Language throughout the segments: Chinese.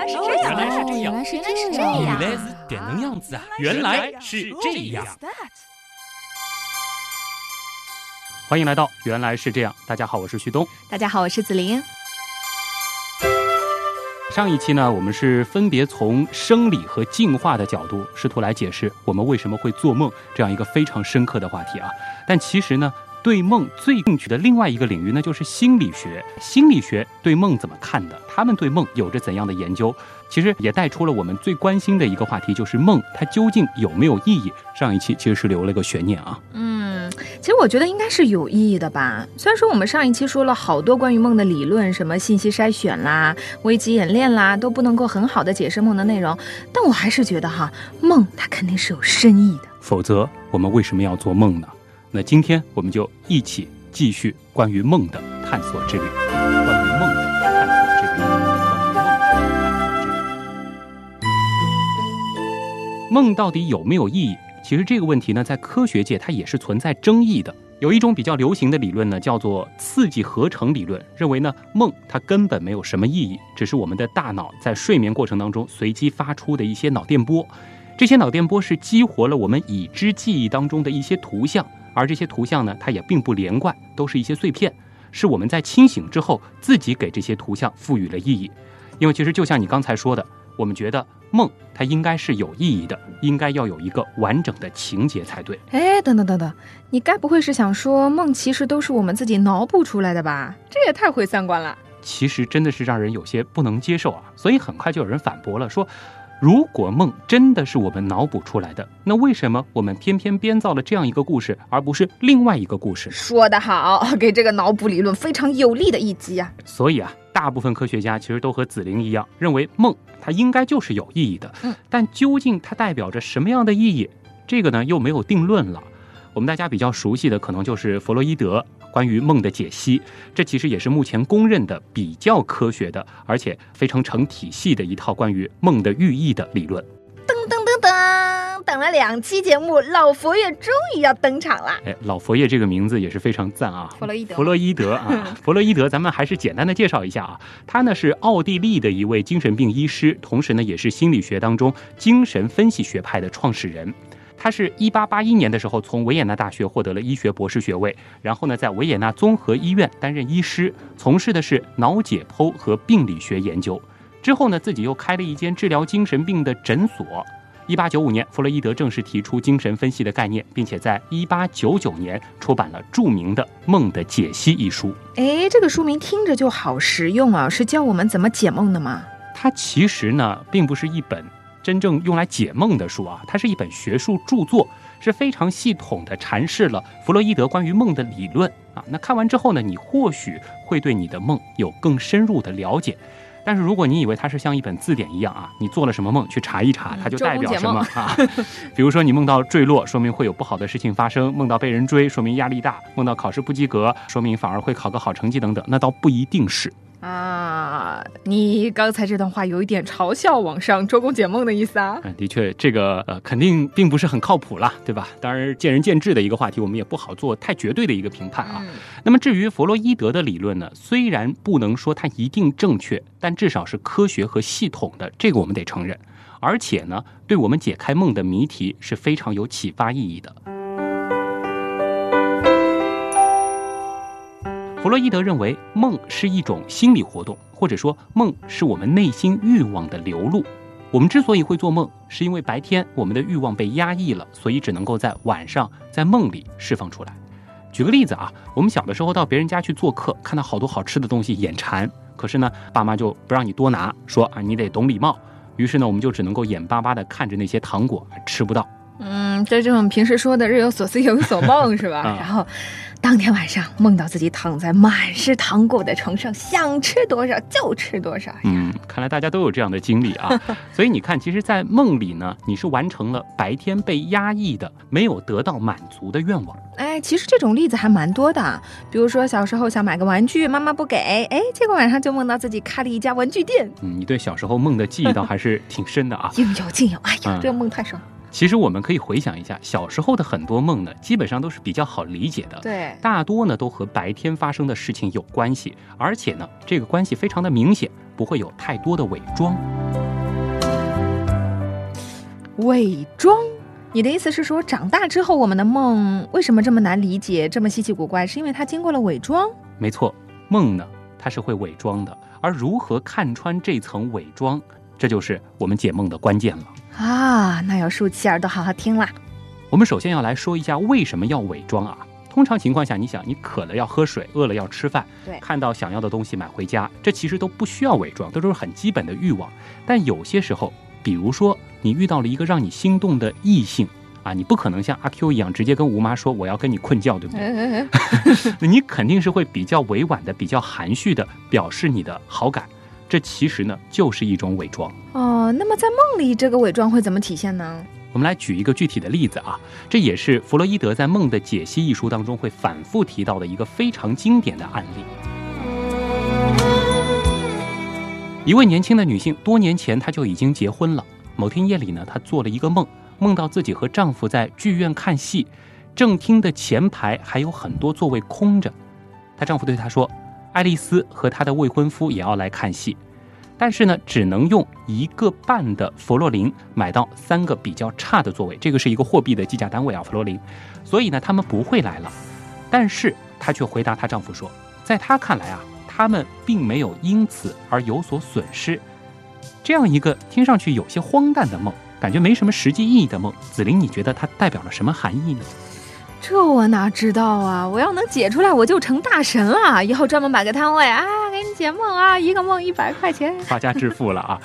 来是这样，原来是这样，原来是这样样，原来是这样子啊！原来是这样。欢迎来到《原来是这样》，大家好，我是旭东。大家好，我是子琳。上一期呢，我们是分别从生理和进化的角度，试图来解释我们为什么会做梦这样一个非常深刻的话题啊。但其实呢，对梦最兴趣的另外一个领域呢，就是心理学。心理学对梦怎么看的？他们对梦有着怎样的研究？其实也带出了我们最关心的一个话题，就是梦它究竟有没有意义？上一期其实是留了个悬念啊。嗯，其实我觉得应该是有意义的吧。虽然说我们上一期说了好多关于梦的理论，什么信息筛选啦、危机演练啦，都不能够很好的解释梦的内容，但我还是觉得哈，梦它肯定是有深意的。否则，我们为什么要做梦呢？那今天我们就一起继续关于梦的探索之旅。关于梦的探索之旅。关于梦的探索之旅。梦到底有没有意义？其实这个问题呢，在科学界它也是存在争议的。有一种比较流行的理论呢，叫做刺激合成理论，认为呢梦它根本没有什么意义，只是我们的大脑在睡眠过程当中随机发出的一些脑电波。这些脑电波是激活了我们已知记忆当中的一些图像，而这些图像呢，它也并不连贯，都是一些碎片，是我们在清醒之后自己给这些图像赋予了意义。因为其实就像你刚才说的，我们觉得梦它应该是有意义的，应该要有一个完整的情节才对。哎，等等等等，你该不会是想说梦其实都是我们自己脑补出来的吧？这也太毁三观了。其实真的是让人有些不能接受啊！所以很快就有人反驳了，说。如果梦真的是我们脑补出来的，那为什么我们偏偏编造了这样一个故事，而不是另外一个故事？说得好，给这个脑补理论非常有力的一击啊！所以啊，大部分科学家其实都和紫菱一样，认为梦它应该就是有意义的。嗯，但究竟它代表着什么样的意义，这个呢又没有定论了。我们大家比较熟悉的可能就是弗洛伊德关于梦的解析，这其实也是目前公认的比较科学的，而且非常成体系的一套关于梦的寓意的理论。噔噔噔噔，等了两期节目，老佛爷终于要登场了。哎，老佛爷这个名字也是非常赞啊！弗洛伊德，弗洛伊德啊，弗洛伊德，咱们还是简单的介绍一下啊。他呢是奥地利的一位精神病医师，同时呢也是心理学当中精神分析学派的创始人。他是一八八一年的时候从维也纳大学获得了医学博士学位，然后呢在维也纳综合医院担任医师，从事的是脑解剖和病理学研究。之后呢自己又开了一间治疗精神病的诊所。一八九五年，弗洛伊德正式提出精神分析的概念，并且在一八九九年出版了著名的《梦的解析》一书。哎，这个书名听着就好实用啊，是教我们怎么解梦的吗？它其实呢并不是一本。真正用来解梦的书啊，它是一本学术著作，是非常系统的阐释了弗洛伊德关于梦的理论啊。那看完之后呢，你或许会对你的梦有更深入的了解。但是如果你以为它是像一本字典一样啊，你做了什么梦去查一查，它就代表什么啊？比如说你梦到坠落，说明会有不好的事情发生；梦到被人追，说明压力大；梦到考试不及格，说明反而会考个好成绩等等，那倒不一定是。啊，你刚才这段话有一点嘲笑网上周公解梦的意思啊？嗯，的确，这个呃肯定并不是很靠谱啦，对吧？当然，见仁见智的一个话题，我们也不好做太绝对的一个评判啊。那么，至于弗洛伊德的理论呢，虽然不能说它一定正确，但至少是科学和系统的，这个我们得承认。而且呢，对我们解开梦的谜题是非常有启发意义的。弗洛伊德认为，梦是一种心理活动，或者说梦是我们内心欲望的流露。我们之所以会做梦，是因为白天我们的欲望被压抑了，所以只能够在晚上在梦里释放出来。举个例子啊，我们小的时候到别人家去做客，看到好多好吃的东西，眼馋，可是呢，爸妈就不让你多拿，说啊你得懂礼貌。于是呢，我们就只能够眼巴巴地看着那些糖果，吃不到。嗯，这就是我们平时说的日有所思夜有所梦是吧？然后。当天晚上梦到自己躺在满是糖果的床上，想吃多少就吃多少。嗯，看来大家都有这样的经历啊。所以你看，其实，在梦里呢，你是完成了白天被压抑的、没有得到满足的愿望。哎，其实这种例子还蛮多的。比如说，小时候想买个玩具，妈妈不给，哎，结果晚上就梦到自己开了一家玩具店。嗯，你对小时候梦的记忆倒还是挺深的啊。应有尽有。哎呀，这个梦太爽。其实我们可以回想一下，小时候的很多梦呢，基本上都是比较好理解的。对，大多呢都和白天发生的事情有关系，而且呢这个关系非常的明显，不会有太多的伪装。伪装？你的意思是说，长大之后我们的梦为什么这么难理解，这么稀奇古怪？是因为它经过了伪装？没错，梦呢，它是会伪装的。而如何看穿这层伪装，这就是我们解梦的关键了啊！那要竖起耳朵好好听啦。我们首先要来说一下为什么要伪装啊？通常情况下，你想，你渴了要喝水，饿了要吃饭，对，看到想要的东西买回家，这其实都不需要伪装，这都是很基本的欲望。但有些时候，比如说你遇到了一个让你心动的异性啊，你不可能像阿 Q 一样直接跟吴妈说我要跟你困觉，对不对？那 你肯定是会比较委婉的、比较含蓄的表示你的好感，这其实呢就是一种伪装。哦，那么在梦里这个伪装会怎么体现呢？我们来举一个具体的例子啊，这也是弗洛伊德在《梦的解析》一书当中会反复提到的一个非常经典的案例。一位年轻的女性，多年前她就已经结婚了。某天夜里呢，她做了一个梦，梦到自己和丈夫在剧院看戏，正厅的前排还有很多座位空着。她丈夫对她说：“爱丽丝和她的未婚夫也要来看戏。”但是呢，只能用一个半的佛罗林买到三个比较差的座位，这个是一个货币的计价单位啊，佛罗林。所以呢，他们不会来了。但是她却回答她丈夫说，在她看来啊，他们并没有因此而有所损失。这样一个听上去有些荒诞的梦，感觉没什么实际意义的梦，紫菱，你觉得它代表了什么含义呢？这我哪知道啊！我要能解出来，我就成大神了。以后专门摆个摊位啊，给你解梦啊，一个梦一百块钱，发家致富了啊！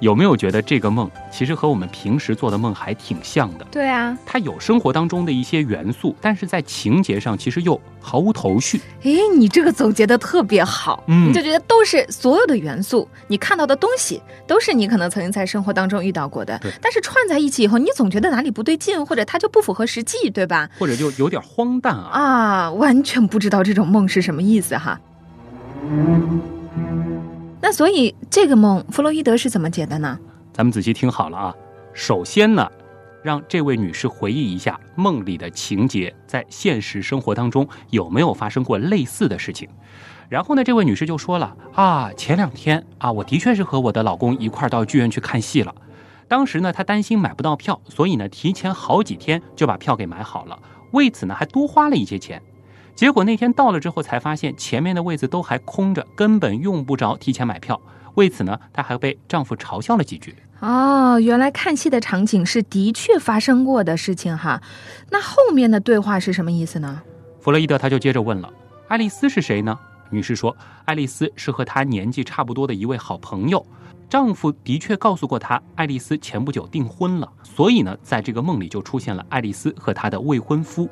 有没有觉得这个梦其实和我们平时做的梦还挺像的？对啊，它有生活当中的一些元素，但是在情节上其实又毫无头绪。哎，你这个总结的特别好，嗯，你就觉得都是所有的元素，你看到的东西都是你可能曾经在生活当中遇到过的，但是串在一起以后，你总觉得哪里不对劲，或者它就不符合实际，对吧？或者就有点荒诞啊！啊，完全不知道这种梦是什么意思哈。那所以这个梦，弗洛伊德是怎么解的呢？咱们仔细听好了啊。首先呢，让这位女士回忆一下梦里的情节，在现实生活当中有没有发生过类似的事情。然后呢，这位女士就说了啊，前两天啊，我的确是和我的老公一块到剧院去看戏了。当时呢，她担心买不到票，所以呢，提前好几天就把票给买好了，为此呢，还多花了一些钱。结果那天到了之后，才发现前面的位子都还空着，根本用不着提前买票。为此呢，她还被丈夫嘲笑了几句。哦，原来看戏的场景是的确发生过的事情哈。那后面的对话是什么意思呢？弗洛伊德他就接着问了：“爱丽丝是谁呢？”女士说：“爱丽丝是和她年纪差不多的一位好朋友。丈夫的确告诉过她，爱丽丝前不久订婚了，所以呢，在这个梦里就出现了爱丽丝和她的未婚夫。”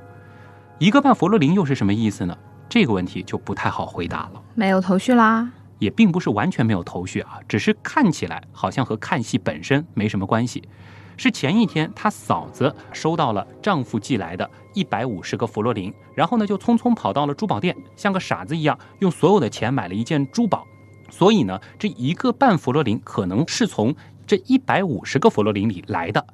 一个半佛罗林又是什么意思呢？这个问题就不太好回答了，没有头绪啦。也并不是完全没有头绪啊，只是看起来好像和看戏本身没什么关系。是前一天她嫂子收到了丈夫寄来的一百五十个佛罗林，然后呢就匆匆跑到了珠宝店，像个傻子一样用所有的钱买了一件珠宝。所以呢，这一个半佛罗林可能是从这一百五十个佛罗林里来的。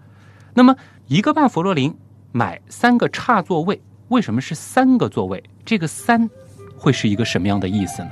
那么一个半佛罗林买三个差座位。为什么是三个座位？这个三会是一个什么样的意思呢？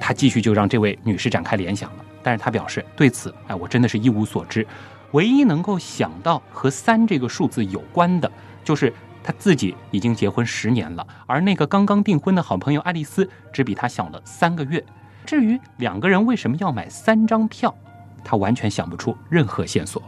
他继续就让这位女士展开联想了，但是他表示对此，哎，我真的是一无所知。唯一能够想到和三这个数字有关的，就是他自己已经结婚十年了，而那个刚刚订婚的好朋友爱丽丝只比他小了三个月。至于两个人为什么要买三张票，他完全想不出任何线索。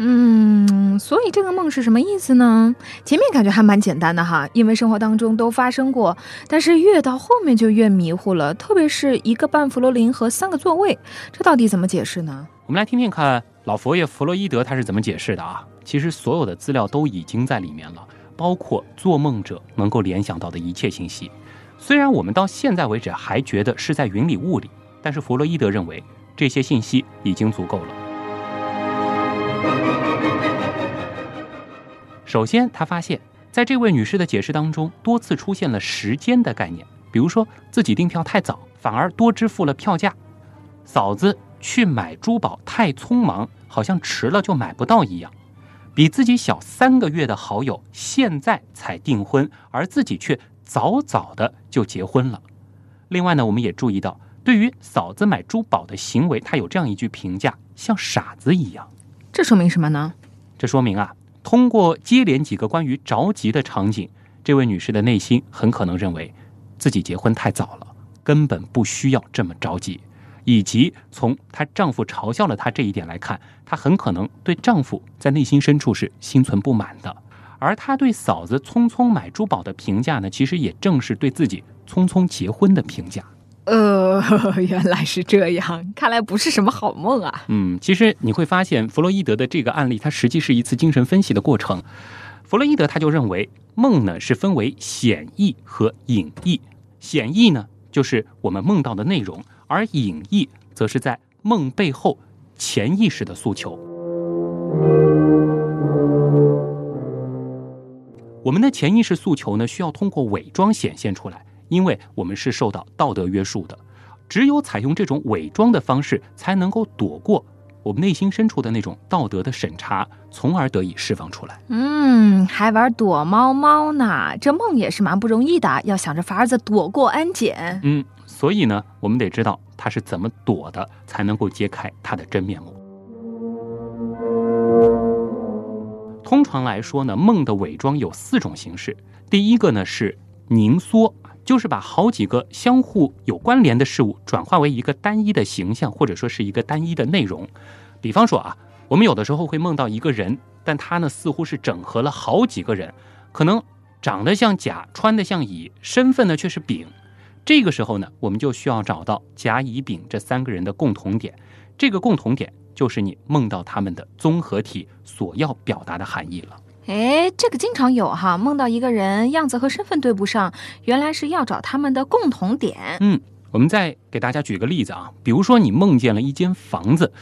嗯，所以这个梦是什么意思呢？前面感觉还蛮简单的哈，因为生活当中都发生过，但是越到后面就越迷糊了，特别是一个半弗罗林和三个座位，这到底怎么解释呢？我们来听听看老佛爷弗洛伊德他是怎么解释的啊？其实所有的资料都已经在里面了，包括做梦者能够联想到的一切信息。虽然我们到现在为止还觉得是在云里雾里，但是弗洛伊德认为这些信息已经足够了。首先，他发现，在这位女士的解释当中，多次出现了时间的概念，比如说自己订票太早，反而多支付了票价；嫂子去买珠宝太匆忙，好像迟了就买不到一样；比自己小三个月的好友现在才订婚，而自己却早早的就结婚了。另外呢，我们也注意到。对于嫂子买珠宝的行为，他有这样一句评价：像傻子一样。这说明什么呢？这说明啊，通过接连几个关于着急的场景，这位女士的内心很可能认为自己结婚太早了，根本不需要这么着急。以及从她丈夫嘲笑了她这一点来看，她很可能对丈夫在内心深处是心存不满的。而她对嫂子匆匆买珠宝的评价呢，其实也正是对自己匆匆结婚的评价。呃，原来是这样，看来不是什么好梦啊。嗯，其实你会发现，弗洛伊德的这个案例，它实际是一次精神分析的过程。弗洛伊德他就认为，梦呢是分为显意和隐意。显意呢，就是我们梦到的内容。而隐意则是在梦背后潜意识的诉求。我们的潜意识诉求呢，需要通过伪装显现出来，因为我们是受到道德约束的。只有采用这种伪装的方式，才能够躲过我们内心深处的那种道德的审查，从而得以释放出来。嗯，还玩躲猫猫呢？这梦也是蛮不容易的，要想着法子躲过安检。嗯。所以呢，我们得知道他是怎么躲的，才能够揭开他的真面目。通常来说呢，梦的伪装有四种形式。第一个呢是凝缩，就是把好几个相互有关联的事物转化为一个单一的形象，或者说是一个单一的内容。比方说啊，我们有的时候会梦到一个人，但他呢似乎是整合了好几个人，可能长得像甲，穿的像乙，身份呢却是丙。这个时候呢，我们就需要找到甲、乙、丙这三个人的共同点。这个共同点就是你梦到他们的综合体所要表达的含义了。哎，这个经常有哈，梦到一个人样子和身份对不上，原来是要找他们的共同点。嗯，我们再给大家举个例子啊，比如说你梦见了一间房子，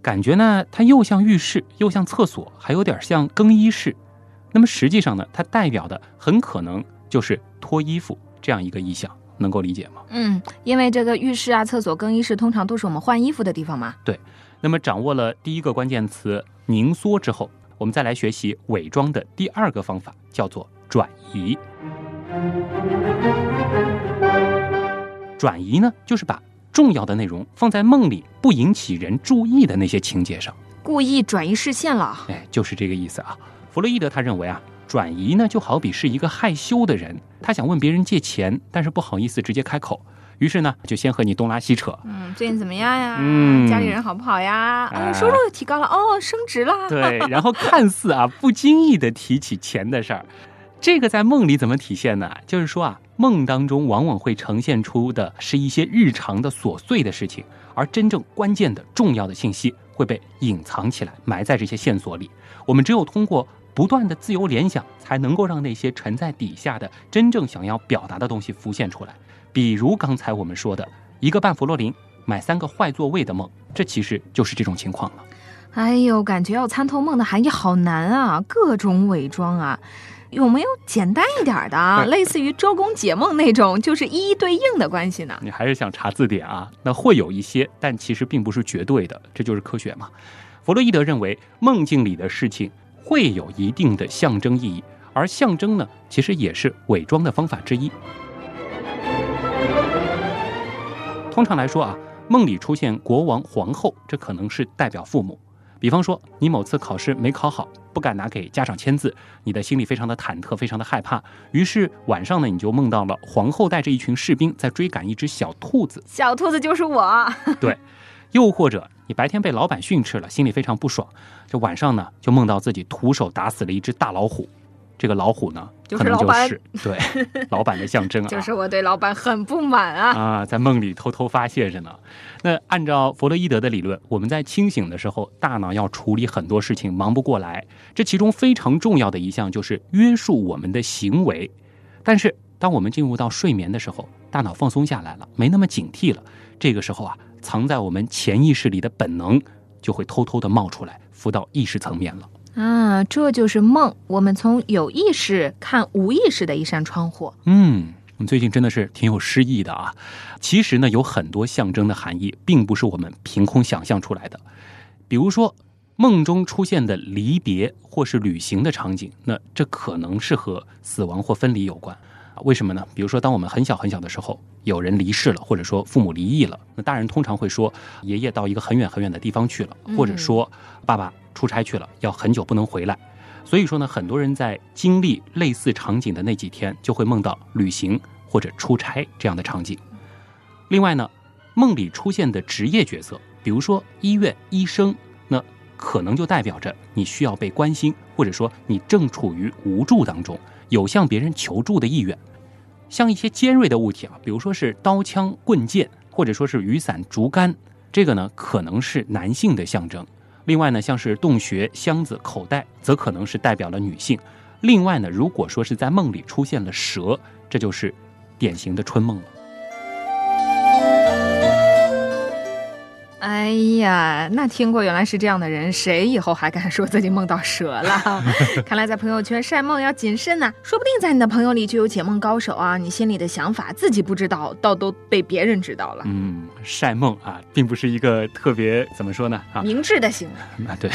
感觉呢它又像浴室，又像厕所，还有点像更衣室。那么实际上呢，它代表的很可能就是脱衣服这样一个意象。能够理解吗？嗯，因为这个浴室啊、厕所、更衣室通常都是我们换衣服的地方嘛。对，那么掌握了第一个关键词凝缩之后，我们再来学习伪装的第二个方法，叫做转移。转移呢，就是把重要的内容放在梦里不引起人注意的那些情节上，故意转移视线了。哎，就是这个意思啊。弗洛伊德他认为啊。转移呢，就好比是一个害羞的人，他想问别人借钱，但是不好意思直接开口，于是呢，就先和你东拉西扯。嗯，最近怎么样呀？嗯，家里人好不好呀？啊，收入提高了哦，升职了。对，然后看似啊，不经意的提起钱的事儿，这个在梦里怎么体现呢？就是说啊，梦当中往往会呈现出的是一些日常的琐碎的事情，而真正关键的重要的信息会被隐藏起来，埋在这些线索里。我们只有通过。不断的自由联想，才能够让那些沉在底下的真正想要表达的东西浮现出来。比如刚才我们说的一个半弗洛林买三个坏座位的梦，这其实就是这种情况了。哎呦，感觉要参透梦的含义好难啊，各种伪装啊，有没有简单一点的，类似于周公解梦那种，就是一一对应的关系呢？你还是想查字典啊？那会有一些，但其实并不是绝对的，这就是科学嘛。弗洛伊德认为梦境里的事情。会有一定的象征意义，而象征呢，其实也是伪装的方法之一。通常来说啊，梦里出现国王、皇后，这可能是代表父母。比方说，你某次考试没考好，不敢拿给家长签字，你的心里非常的忐忑，非常的害怕。于是晚上呢，你就梦到了皇后带着一群士兵在追赶一只小兔子。小兔子就是我。对，又或者。你白天被老板训斥了，心里非常不爽，这晚上呢就梦到自己徒手打死了一只大老虎，这个老虎呢可能就是对老板的象征啊，就是我对老板很不满啊啊，在梦里偷偷发泄着呢。那按照弗洛伊德的理论，我们在清醒的时候，大脑要处理很多事情，忙不过来，这其中非常重要的一项就是约束我们的行为。但是当我们进入到睡眠的时候，大脑放松下来了，没那么警惕了，这个时候啊。藏在我们潜意识里的本能，就会偷偷的冒出来，浮到意识层面了。啊，这就是梦。我们从有意识看无意识的一扇窗户。嗯，我们最近真的是挺有诗意的啊。其实呢，有很多象征的含义，并不是我们凭空想象出来的。比如说，梦中出现的离别或是旅行的场景，那这可能是和死亡或分离有关。为什么呢？比如说，当我们很小很小的时候，有人离世了，或者说父母离异了，那大人通常会说爷爷到一个很远很远的地方去了，或者说爸爸出差去了，要很久不能回来。所以说呢，很多人在经历类似场景的那几天，就会梦到旅行或者出差这样的场景。另外呢，梦里出现的职业角色，比如说医院医生，那可能就代表着你需要被关心，或者说你正处于无助当中，有向别人求助的意愿。像一些尖锐的物体啊，比如说是刀枪棍剑，或者说是雨伞竹竿，这个呢可能是男性的象征。另外呢，像是洞穴、箱子、口袋，则可能是代表了女性。另外呢，如果说是在梦里出现了蛇，这就是典型的春梦了。哎呀，那听过原来是这样的人，谁以后还敢说自己梦到蛇了？看来在朋友圈晒梦要谨慎呐，说不定在你的朋友里就有解梦高手啊！你心里的想法自己不知道，倒都被别人知道了。嗯，晒梦啊，并不是一个特别怎么说呢啊，明智的行为啊，对，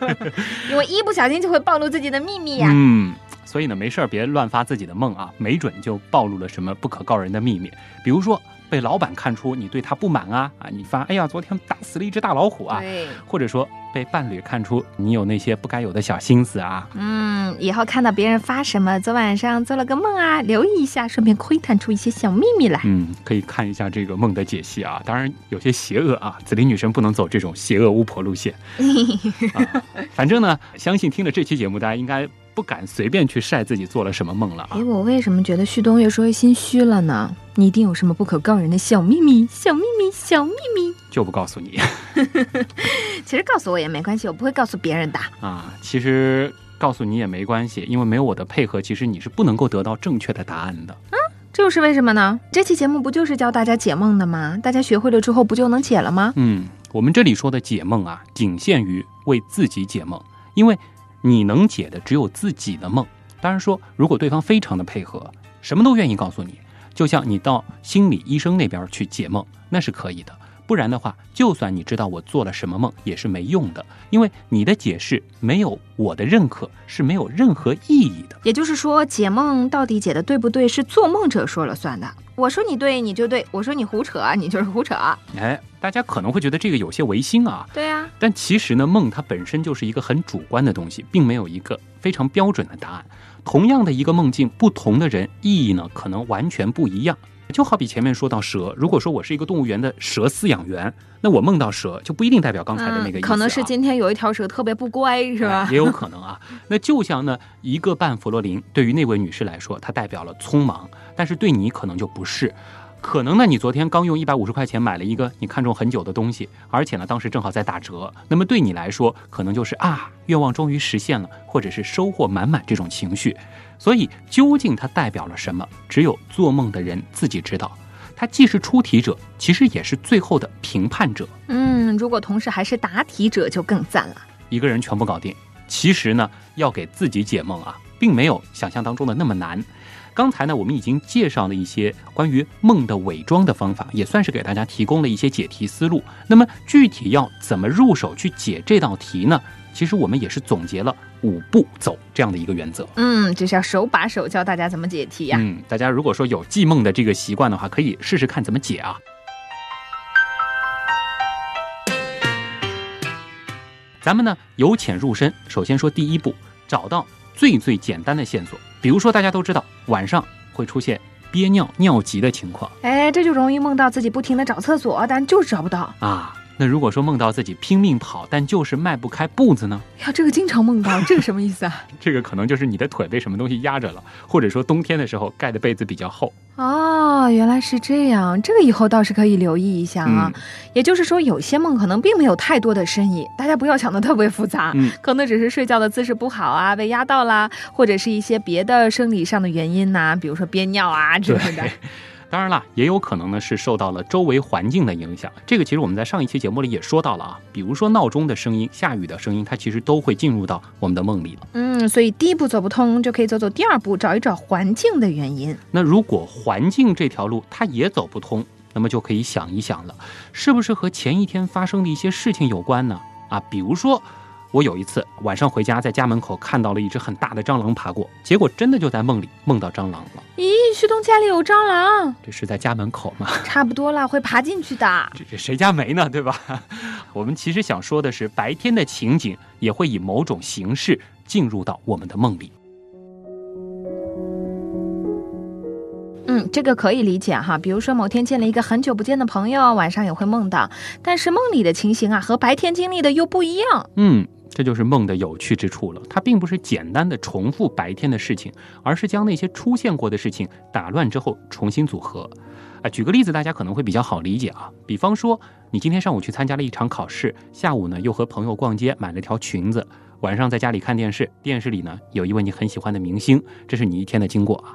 因为一不小心就会暴露自己的秘密呀。嗯，所以呢，没事儿别乱发自己的梦啊，没准就暴露了什么不可告人的秘密，比如说。被老板看出你对他不满啊啊！你发哎呀，昨天打死了一只大老虎啊！或者说被伴侣看出你有那些不该有的小心思啊。嗯，以后看到别人发什么昨晚上做了个梦啊，留意一下，顺便窥探出一些小秘密来。嗯，可以看一下这个梦的解析啊。当然有些邪恶啊，紫菱女神不能走这种邪恶巫婆路线。啊，反正呢，相信听了这期节目，大家应该。不敢随便去晒自己做了什么梦了。哎，我为什么觉得旭东越说越心虚了呢？你一定有什么不可告人的小秘密，小秘密，小秘密，就不告诉你。其实告诉我也没关系，我不会告诉别人的。啊，其实告诉你也没关系，因为没有我的配合，其实你是不能够得到正确的答案的。啊，这又是为什么呢？这期节目不就是教大家解梦的吗？大家学会了之后不就能解了吗？嗯，我们这里说的解梦啊，仅限于为自己解梦，因为。你能解的只有自己的梦。当然说，如果对方非常的配合，什么都愿意告诉你，就像你到心理医生那边去解梦，那是可以的。不然的话，就算你知道我做了什么梦，也是没用的，因为你的解释没有我的认可，是没有任何意义的。也就是说，解梦到底解的对不对，是做梦者说了算的。我说你对，你就对；我说你胡扯，你就是胡扯。哎，大家可能会觉得这个有些违心啊。对啊。但其实呢，梦它本身就是一个很主观的东西，并没有一个非常标准的答案。同样的一个梦境，不同的人意义呢，可能完全不一样。就好比前面说到蛇，如果说我是一个动物园的蛇饲养员，那我梦到蛇就不一定代表刚才的那个意思。可能是今天有一条蛇特别不乖，是吧？也有可能啊。那就像呢，一个半佛罗林对于那位女士来说，它代表了匆忙，但是对你可能就不是。可能呢，你昨天刚用一百五十块钱买了一个你看中很久的东西，而且呢，当时正好在打折。那么对你来说，可能就是啊，愿望终于实现了，或者是收获满满这种情绪。所以，究竟它代表了什么？只有做梦的人自己知道。它既是出题者，其实也是最后的评判者。嗯，如果同时还是答题者，就更赞了。一个人全部搞定。其实呢，要给自己解梦啊，并没有想象当中的那么难。刚才呢，我们已经介绍了一些关于梦的伪装的方法，也算是给大家提供了一些解题思路。那么具体要怎么入手去解这道题呢？其实我们也是总结了五步走这样的一个原则。嗯，就是要手把手教大家怎么解题呀。嗯，大家如果说有记梦的这个习惯的话，可以试试看怎么解啊。咱们呢由浅入深，首先说第一步，找到最最简单的线索。比如说，大家都知道晚上会出现憋尿尿急的情况，哎，这就容易梦到自己不停的找厕所，但就是找不到啊。那如果说梦到自己拼命跑，但就是迈不开步子呢？呀，这个经常梦到，这个什么意思啊？这个可能就是你的腿被什么东西压着了，或者说冬天的时候盖的被子比较厚。哦，原来是这样，这个以后倒是可以留意一下啊。也就是说，有些梦可能并没有太多的深意，大家不要想的特别复杂，可能只是睡觉的姿势不好啊，被压到啦，或者是一些别的生理上的原因呐，比如说憋尿啊之类的。当然了，也有可能呢是受到了周围环境的影响。这个其实我们在上一期节目里也说到了啊，比如说闹钟的声音、下雨的声音，它其实都会进入到我们的梦里了。嗯，所以第一步走不通，就可以走走第二步，找一找环境的原因。那如果环境这条路它也走不通，那么就可以想一想了，是不是和前一天发生的一些事情有关呢？啊，比如说。我有一次晚上回家，在家门口看到了一只很大的蟑螂爬过，结果真的就在梦里梦到蟑螂了。咦，旭东家里有蟑螂？这是在家门口吗？差不多了，会爬进去的。这这谁家没呢？对吧？我们其实想说的是，白天的情景也会以某种形式进入到我们的梦里。嗯，这个可以理解哈。比如说某天见了一个很久不见的朋友，晚上也会梦到，但是梦里的情形啊和白天经历的又不一样。嗯，这就是梦的有趣之处了。它并不是简单的重复白天的事情，而是将那些出现过的事情打乱之后重新组合。啊，举个例子，大家可能会比较好理解啊。比方说，你今天上午去参加了一场考试，下午呢又和朋友逛街买了条裙子，晚上在家里看电视，电视里呢有一位你很喜欢的明星，这是你一天的经过啊。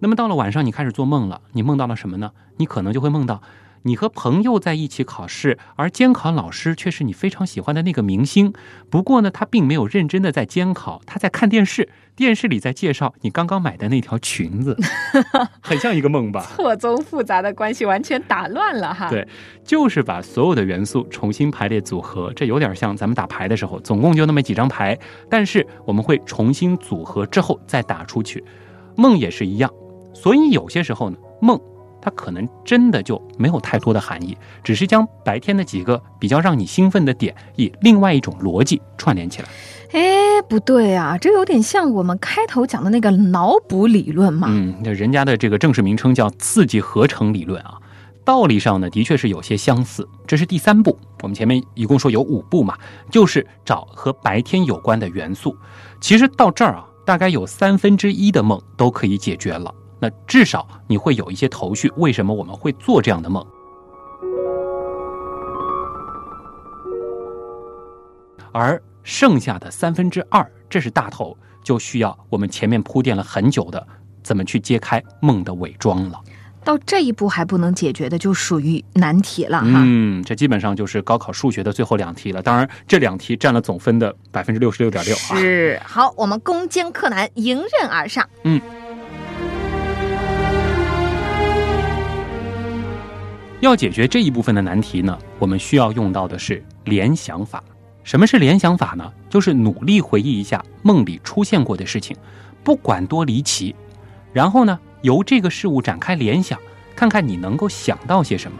那么到了晚上，你开始做梦了。你梦到了什么呢？你可能就会梦到，你和朋友在一起考试，而监考老师却是你非常喜欢的那个明星。不过呢，他并没有认真的在监考，他在看电视，电视里在介绍你刚刚买的那条裙子，很像一个梦吧？错综复杂的关系完全打乱了哈。对，就是把所有的元素重新排列组合，这有点像咱们打牌的时候，总共就那么几张牌，但是我们会重新组合之后再打出去。梦也是一样。所以有些时候呢，梦它可能真的就没有太多的含义，只是将白天的几个比较让你兴奋的点，以另外一种逻辑串联起来。哎，不对啊，这有点像我们开头讲的那个脑补理论嘛。嗯，那人家的这个正式名称叫刺激合成理论啊。道理上呢，的确是有些相似。这是第三步，我们前面一共说有五步嘛，就是找和白天有关的元素。其实到这儿啊，大概有三分之一的梦都可以解决了。那至少你会有一些头绪，为什么我们会做这样的梦？而剩下的三分之二，这是大头，就需要我们前面铺垫了很久的，怎么去揭开梦的伪装了。到这一步还不能解决的，就属于难题了哈。嗯，这基本上就是高考数学的最后两题了。当然，这两题占了总分的百分之六十六点六啊。是，好，我们攻坚克难，迎刃而上。嗯。要解决这一部分的难题呢，我们需要用到的是联想法。什么是联想法呢？就是努力回忆一下梦里出现过的事情，不管多离奇，然后呢，由这个事物展开联想，看看你能够想到些什么。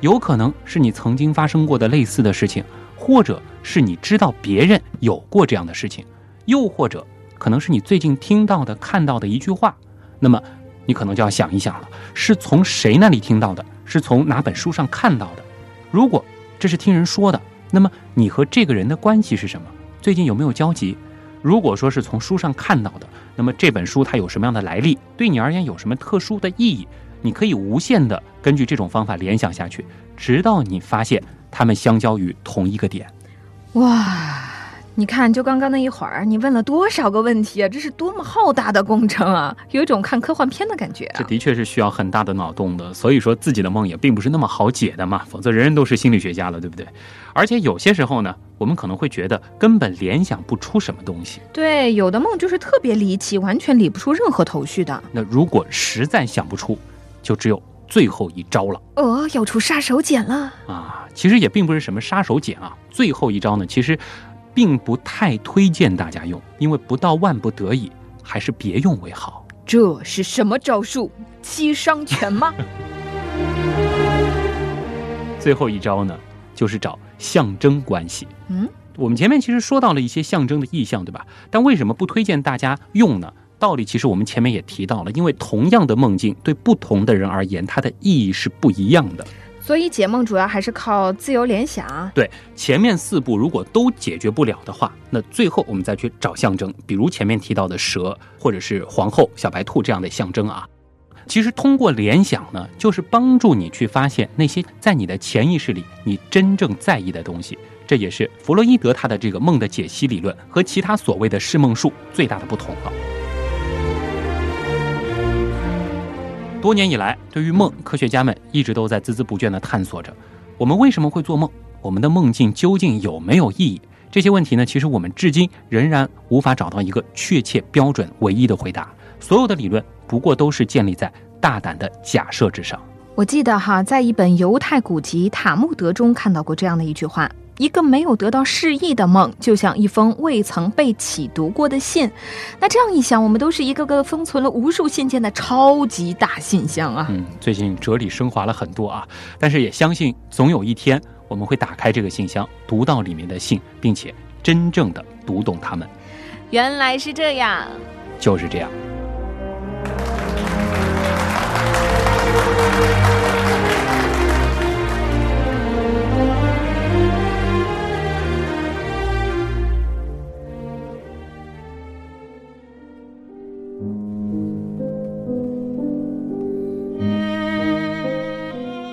有可能是你曾经发生过的类似的事情，或者是你知道别人有过这样的事情，又或者可能是你最近听到的、看到的一句话。那么，你可能就要想一想了，是从谁那里听到的？是从哪本书上看到的？如果这是听人说的，那么你和这个人的关系是什么？最近有没有交集？如果说是从书上看到的，那么这本书它有什么样的来历？对你而言有什么特殊的意义？你可以无限的根据这种方法联想下去，直到你发现它们相交于同一个点。哇！你看，就刚刚那一会儿，你问了多少个问题啊？这是多么浩大的工程啊！有一种看科幻片的感觉。这的确是需要很大的脑洞的，所以说自己的梦也并不是那么好解的嘛。否则人人都是心理学家了，对不对？而且有些时候呢，我们可能会觉得根本联想不出什么东西。对，有的梦就是特别离奇，完全理不出任何头绪的。那如果实在想不出，就只有最后一招了。呃，要出杀手锏了啊！其实也并不是什么杀手锏啊，最后一招呢，其实。并不太推荐大家用，因为不到万不得已，还是别用为好。这是什么招数？七伤拳吗？最后一招呢，就是找象征关系。嗯，我们前面其实说到了一些象征的意象，对吧？但为什么不推荐大家用呢？道理其实我们前面也提到了，因为同样的梦境对不同的人而言，它的意义是不一样的。所以解梦主要还是靠自由联想。对，前面四步如果都解决不了的话，那最后我们再去找象征，比如前面提到的蛇，或者是皇后、小白兔这样的象征啊。其实通过联想呢，就是帮助你去发现那些在你的潜意识里你真正在意的东西。这也是弗洛伊德他的这个梦的解析理论和其他所谓的释梦术最大的不同了。多年以来，对于梦，科学家们一直都在孜孜不倦地探索着。我们为什么会做梦？我们的梦境究竟有没有意义？这些问题呢？其实我们至今仍然无法找到一个确切、标准、唯一的回答。所有的理论不过都是建立在大胆的假设之上。我记得哈，在一本犹太古籍《塔木德》中看到过这样的一句话：一个没有得到释义的梦，就像一封未曾被启读过的信。那这样一想，我们都是一个个封存了无数信件的超级大信箱啊！嗯，最近哲理升华了很多啊，但是也相信总有一天我们会打开这个信箱，读到里面的信，并且真正的读懂它们。原来是这样，就是这样。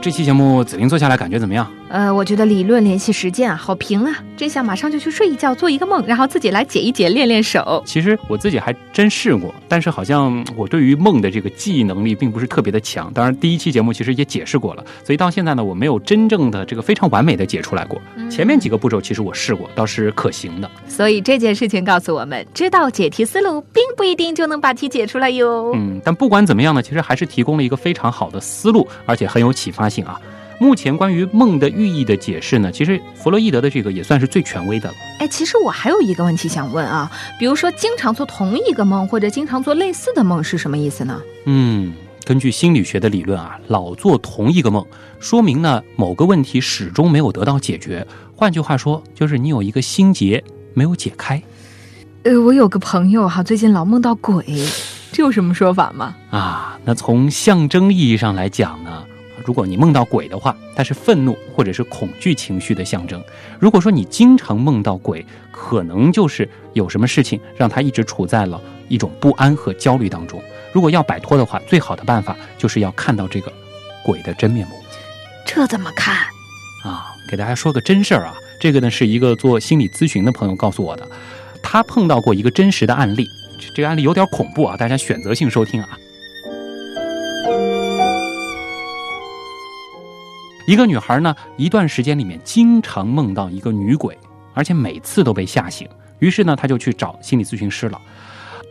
这期节目子林做下来感觉怎么样？呃，我觉得理论联系实践啊，好平啊，真想马上就去睡一觉，做一个梦，然后自己来解一解，练练手。其实我自己还真试过，但是好像我对于梦的这个记忆能力并不是特别的强。当然，第一期节目其实也解释过了，所以到现在呢，我没有真正的这个非常完美的解出来过。前面几个步骤其实我试过，倒是可行的。所以这件事情告诉我们，知道解题思路，并不一定就能把题解出来哟。嗯，但不管怎么样呢，其实还是提供了一个非常好的思路，而且很有启发性啊。目前关于梦的寓意的解释呢，其实弗洛伊德的这个也算是最权威的了。哎，其实我还有一个问题想问啊，比如说经常做同一个梦，或者经常做类似的梦是什么意思呢？嗯，根据心理学的理论啊，老做同一个梦，说明呢某个问题始终没有得到解决。换句话说，就是你有一个心结没有解开。呃，我有个朋友哈，最近老梦到鬼，这有什么说法吗？啊，那从象征意义上来讲呢？如果你梦到鬼的话，它是愤怒或者是恐惧情绪的象征。如果说你经常梦到鬼，可能就是有什么事情让他一直处在了一种不安和焦虑当中。如果要摆脱的话，最好的办法就是要看到这个鬼的真面目。这怎么看？啊，给大家说个真事儿啊，这个呢是一个做心理咨询的朋友告诉我的，他碰到过一个真实的案例，这个案例有点恐怖啊，大家选择性收听啊。一个女孩呢，一段时间里面经常梦到一个女鬼，而且每次都被吓醒。于是呢，她就去找心理咨询师了。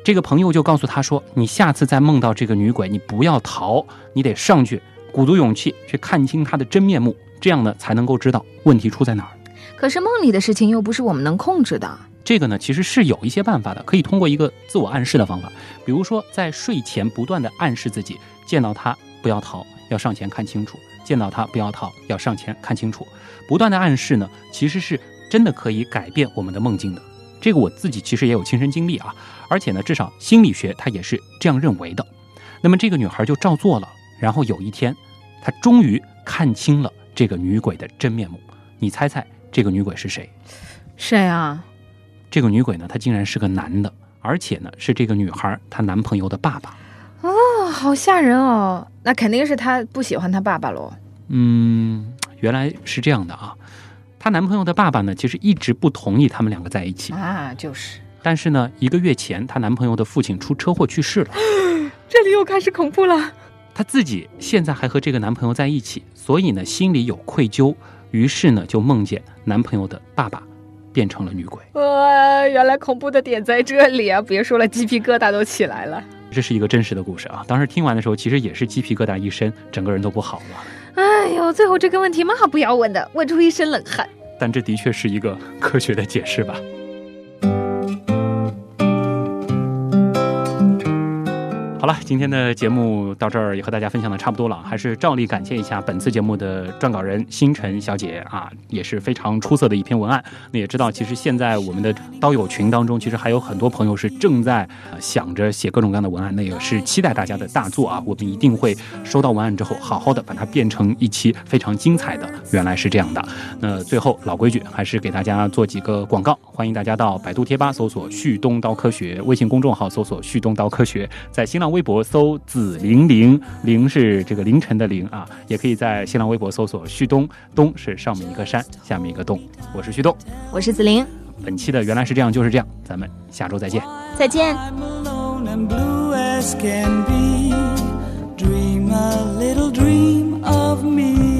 这个朋友就告诉她说：“你下次再梦到这个女鬼，你不要逃，你得上去，鼓足勇气去看清她的真面目，这样呢才能够知道问题出在哪儿。”可是梦里的事情又不是我们能控制的。这个呢，其实是有一些办法的，可以通过一个自我暗示的方法，比如说在睡前不断的暗示自己，见到她不要逃，要上前看清楚。见到他不要逃，要上前看清楚。不断的暗示呢，其实是真的可以改变我们的梦境的。这个我自己其实也有亲身经历啊，而且呢，至少心理学它也是这样认为的。那么这个女孩就照做了，然后有一天，她终于看清了这个女鬼的真面目。你猜猜这个女鬼是谁？谁啊？这个女鬼呢，她竟然是个男的，而且呢，是这个女孩她男朋友的爸爸。哦，好吓人哦！那肯定是她不喜欢她爸爸喽。嗯，原来是这样的啊。她男朋友的爸爸呢，其实一直不同意他们两个在一起啊。就是。但是呢，一个月前，她男朋友的父亲出车祸去世了。这里又开始恐怖了。她自己现在还和这个男朋友在一起，所以呢，心里有愧疚，于是呢，就梦见男朋友的爸爸变成了女鬼。哇，原来恐怖的点在这里啊！别说了，鸡皮疙瘩都起来了。这是一个真实的故事啊！当时听完的时候，其实也是鸡皮疙瘩一身，整个人都不好了。哎呦，最后这个问题嘛，不要问的，问出一身冷汗。但这的确是一个科学的解释吧。好了，今天的节目到这儿也和大家分享的差不多了，还是照例感谢一下本次节目的撰稿人星辰小姐啊，也是非常出色的一篇文案。那也知道，其实现在我们的刀友群当中，其实还有很多朋友是正在想着写各种各样的文案，那也是期待大家的大作啊。我们一定会收到文案之后，好好的把它变成一期非常精彩的。原来是这样的。那最后老规矩，还是给大家做几个广告，欢迎大家到百度贴吧搜索“旭东刀科学”，微信公众号搜索“旭东刀科学”，在新浪。微博搜“紫玲玲”，玲是这个凌晨的玲啊，也可以在新浪微博搜索“旭东”，东是上面一个山，下面一个洞。我是旭东，我是紫玲。本期的原来是这样，就是这样，咱们下周再见，再见。Dream a little dream of me